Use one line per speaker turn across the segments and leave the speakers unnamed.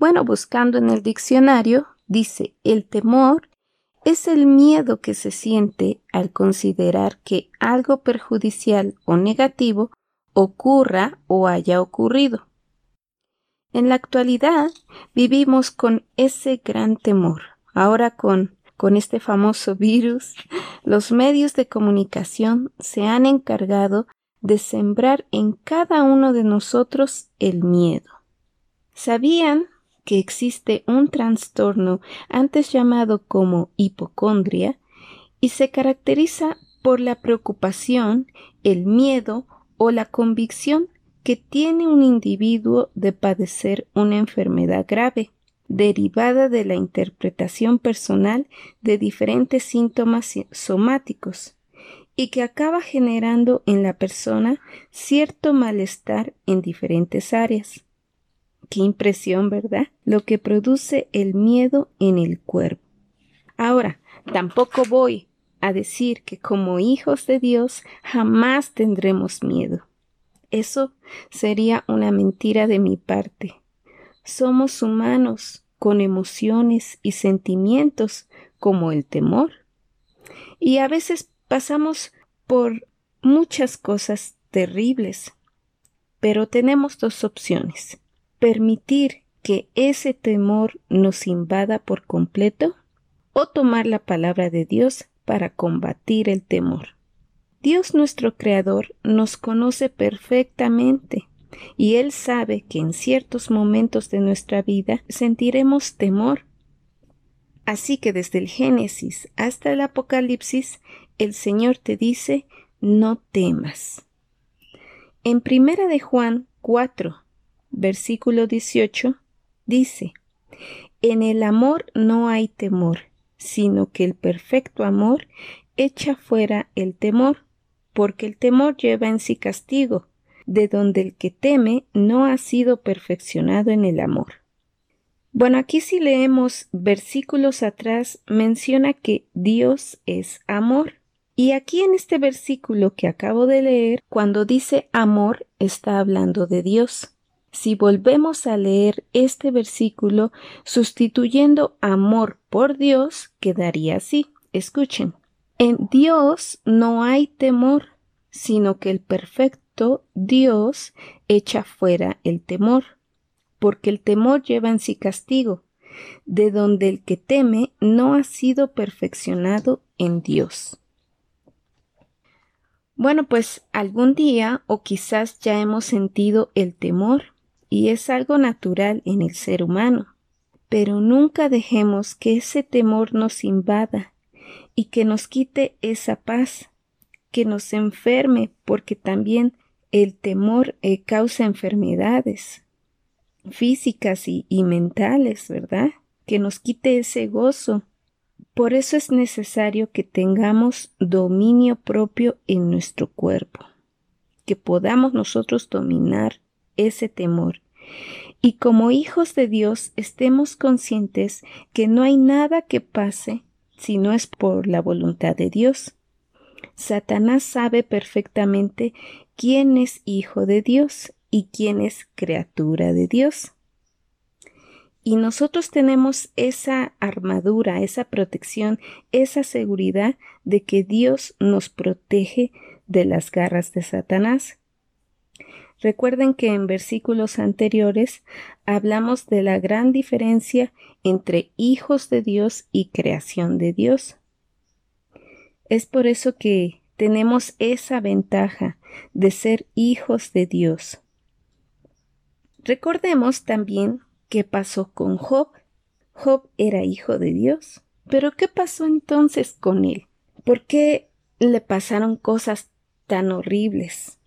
Bueno, buscando en el diccionario, dice, el temor es el miedo que se siente al considerar que algo perjudicial o negativo ocurra o haya ocurrido. En la actualidad vivimos con ese gran temor. Ahora con, con este famoso virus, los medios de comunicación se han encargado de sembrar en cada uno de nosotros el miedo. ¿Sabían que existe un trastorno antes llamado como hipocondria y se caracteriza por la preocupación, el miedo o la convicción que tiene un individuo de padecer una enfermedad grave, derivada de la interpretación personal de diferentes síntomas somáticos, y que acaba generando en la persona cierto malestar en diferentes áreas. Qué impresión, ¿verdad? Lo que produce el miedo en el cuerpo. Ahora, tampoco voy a decir que como hijos de Dios jamás tendremos miedo. Eso sería una mentira de mi parte. Somos humanos con emociones y sentimientos como el temor. Y a veces pasamos por muchas cosas terribles. Pero tenemos dos opciones permitir que ese temor nos invada por completo o tomar la palabra de Dios para combatir el temor. Dios nuestro Creador nos conoce perfectamente y Él sabe que en ciertos momentos de nuestra vida sentiremos temor. Así que desde el Génesis hasta el Apocalipsis, el Señor te dice no temas. En primera de Juan 4, versículo 18, dice, En el amor no hay temor, sino que el perfecto amor echa fuera el temor, porque el temor lleva en sí castigo, de donde el que teme no ha sido perfeccionado en el amor. Bueno, aquí si leemos versículos atrás menciona que Dios es amor. Y aquí en este versículo que acabo de leer, cuando dice amor, está hablando de Dios. Si volvemos a leer este versículo sustituyendo amor por Dios, quedaría así. Escuchen. En Dios no hay temor, sino que el perfecto Dios echa fuera el temor, porque el temor lleva en sí castigo, de donde el que teme no ha sido perfeccionado en Dios. Bueno, pues algún día o quizás ya hemos sentido el temor y es algo natural en el ser humano. Pero nunca dejemos que ese temor nos invada y que nos quite esa paz, que nos enferme, porque también el temor eh, causa enfermedades físicas y, y mentales, ¿verdad? Que nos quite ese gozo. Por eso es necesario que tengamos dominio propio en nuestro cuerpo, que podamos nosotros dominar ese temor. Y como hijos de Dios estemos conscientes que no hay nada que pase si no es por la voluntad de Dios. Satanás sabe perfectamente quién es hijo de Dios y quién es criatura de Dios. Y nosotros tenemos esa armadura, esa protección, esa seguridad de que Dios nos protege de las garras de Satanás. Recuerden que en versículos anteriores hablamos de la gran diferencia entre hijos de Dios y creación de Dios. Es por eso que tenemos esa ventaja de ser hijos de Dios. Recordemos también qué pasó con Job. Job era hijo de Dios. Pero ¿qué pasó entonces con él? ¿Por qué le pasaron cosas tan horribles?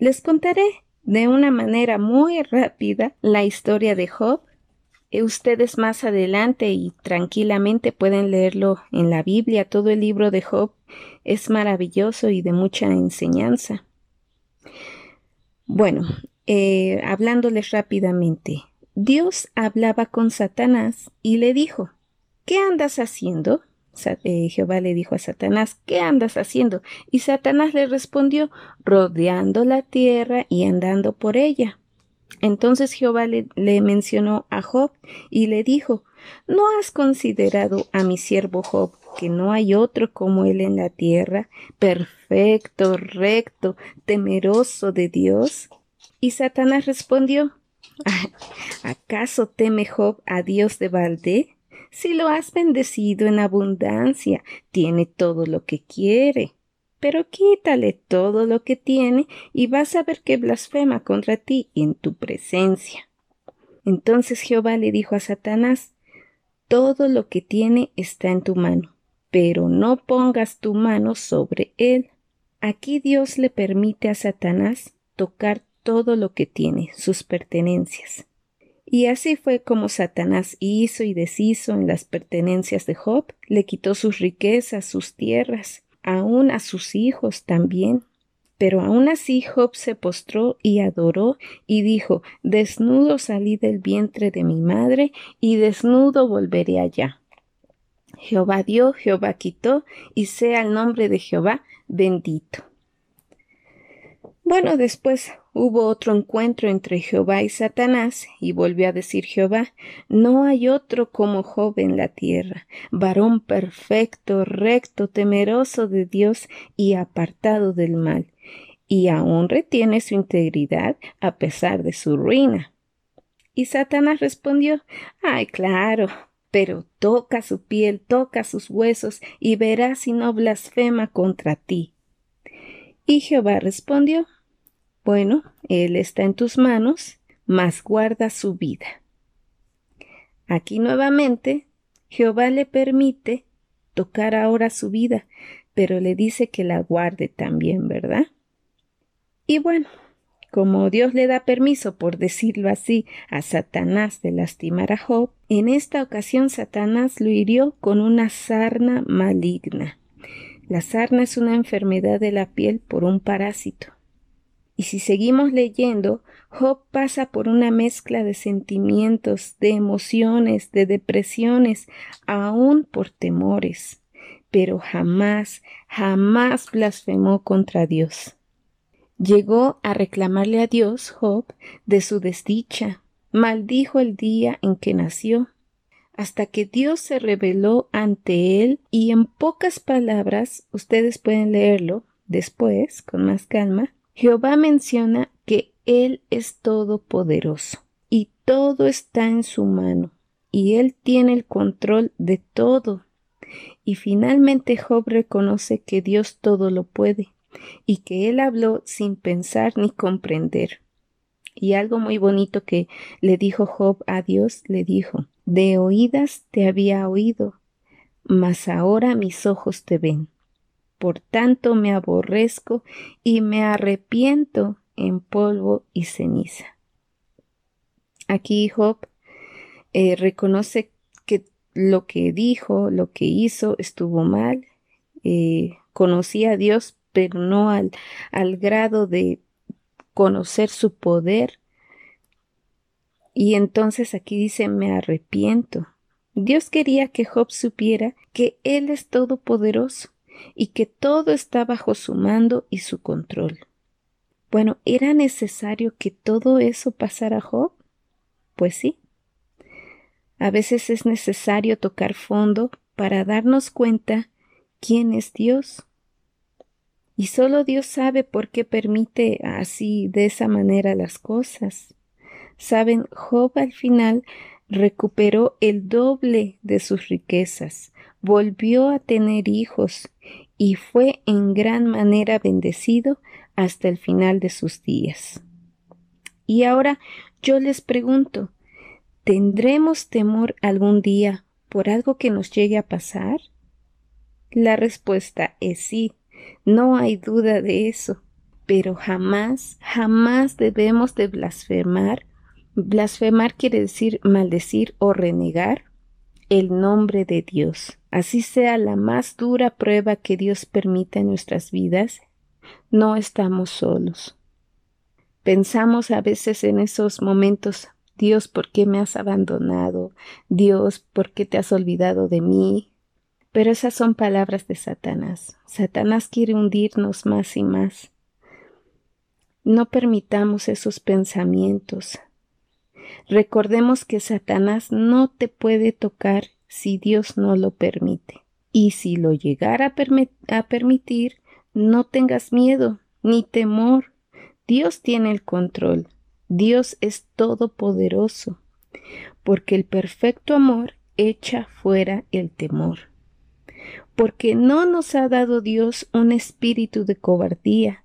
Les contaré de una manera muy rápida la historia de Job Eh, ustedes más adelante y tranquilamente pueden leerlo en la Biblia. Todo el libro de Job es maravilloso y de mucha enseñanza. Bueno, eh, hablándoles rápidamente, Dios hablaba con Satanás y le dijo, ¿qué andas haciendo? Eh, Jehová le dijo a Satanás, ¿qué andas haciendo? Y Satanás le respondió, rodeando la tierra y andando por ella. Entonces Jehová le, mencionó a Job y le dijo, ¿No has considerado a mi siervo Job, que no hay otro como él en la tierra, perfecto, recto, temeroso de Dios? Y Satanás respondió, ¿acaso teme Job a Dios de balde? Si lo has bendecido en abundancia, tiene todo lo que quiere pero quítale todo lo que tiene y vas a ver que blasfema contra ti en tu presencia. Entonces Jehová le dijo a Satanás, todo lo que tiene está en tu mano, pero no pongas tu mano sobre él. Aquí Dios le permite a Satanás tocar todo lo que tiene, sus pertenencias. Y así fue como Satanás hizo y deshizo en las pertenencias de Job, le quitó sus riquezas, sus tierras, aún a sus hijos también. Pero aún así Job se postró y adoró y dijo, Desnudo salí del vientre de mi madre y desnudo volveré allá. Jehová dio, Jehová quitó, y sea el nombre de Jehová bendito. Bueno, después hubo otro encuentro entre Jehová y Satanás, y volvió a decir Jehová, no hay otro como Job en la tierra, varón perfecto, recto, temeroso de Dios y apartado del mal, y aún retiene su integridad a pesar de su ruina. Y Satanás respondió, ay, claro, pero toca su piel, toca sus huesos, y verás si no blasfema contra ti. Y Jehová respondió, bueno, Él está en tus manos, mas guarda su vida. Aquí nuevamente, Jehová le permite tocar ahora su vida, pero le dice que la guarde también, ¿verdad? Y bueno, como Dios le da permiso, por decirlo así, a Satanás de lastimar a Job, en esta ocasión Satanás lo hirió con una sarna maligna. La sarna es una enfermedad de la piel por un parásito. Y si seguimos leyendo, Job pasa por una mezcla de sentimientos, de emociones, de depresiones, aún por temores, pero jamás, jamás blasfemó contra Dios. Llegó a reclamarle a Dios, Job, de su desdicha, maldijo el día en que nació, hasta que Dios se reveló ante él y en pocas palabras, ustedes pueden leerlo después, con más calma, Jehová menciona que Él es todopoderoso y todo está en su mano y Él tiene el control de todo. Y finalmente Job reconoce que Dios todo lo puede y que Él habló sin pensar ni comprender. Y algo muy bonito que le dijo Job a Dios, le dijo, de oídas te había oído, mas ahora mis ojos te ven. Por tanto me aborrezco y me arrepiento en polvo y ceniza. Aquí Job eh, reconoce que lo que dijo, lo que hizo estuvo mal, eh, conocía a Dios, pero no al, al grado de conocer su poder. Y entonces aquí dice me arrepiento. Dios quería que Job supiera que Él es todopoderoso y que todo está bajo su mando y su control. Bueno, ¿era necesario que todo eso pasara a Job? Pues sí. A veces es necesario tocar fondo para darnos cuenta quién es Dios. Y solo Dios sabe por qué permite así de esa manera las cosas. Saben, Job al final recuperó el doble de sus riquezas, volvió a tener hijos y fue en gran manera bendecido hasta el final de sus días. Y ahora yo les pregunto, ¿tendremos temor algún día por algo que nos llegue a pasar? La respuesta es sí, no hay duda de eso, pero jamás, jamás debemos de blasfemar Blasfemar quiere decir maldecir o renegar el nombre de Dios. Así sea la más dura prueba que Dios permita en nuestras vidas, no estamos solos. Pensamos a veces en esos momentos, Dios, ¿por qué me has abandonado? Dios, ¿por qué te has olvidado de mí? Pero esas son palabras de Satanás. Satanás quiere hundirnos más y más. No permitamos esos pensamientos. Recordemos que Satanás no te puede tocar si Dios no lo permite. Y si lo llegara a, permitir, no tengas miedo ni temor. Dios tiene el control. Dios es todopoderoso, porque el perfecto amor echa fuera el temor. Porque no nos ha dado Dios un espíritu de cobardía,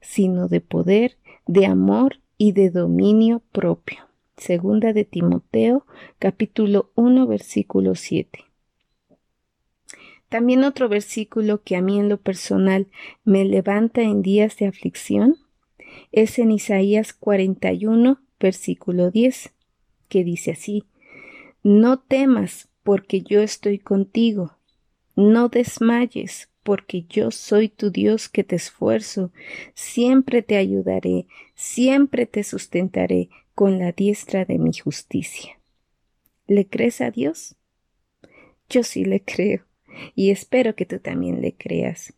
sino de poder, de amor y de dominio propio. Segunda de Timoteo, capítulo 1, versículo 7. También otro versículo que a mí en lo personal me levanta en días de aflicción es en Isaías 41, versículo 10, que dice así, No temas, porque yo estoy contigo, no desmayes, porque yo soy tu Dios que te esfuerzo, siempre te ayudaré, siempre te sustentaré con la diestra de mi justicia. ¿Le crees a Dios? Yo sí le creo y espero que tú también le creas.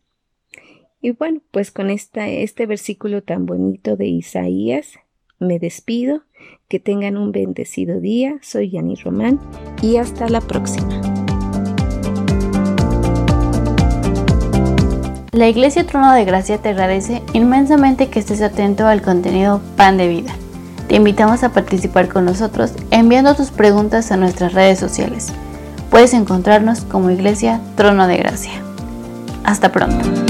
Y bueno, pues con esta, este versículo tan bonito de Isaías, me despido. Que tengan un bendecido día. Soy Yani Román y hasta la próxima.
La Iglesia Trono de Gracia te agradece inmensamente que estés atento al contenido Pan de Vida. Te invitamos a participar con nosotros enviando tus preguntas a nuestras redes sociales. Puedes encontrarnos como Iglesia Trono de Gracia. Hasta pronto.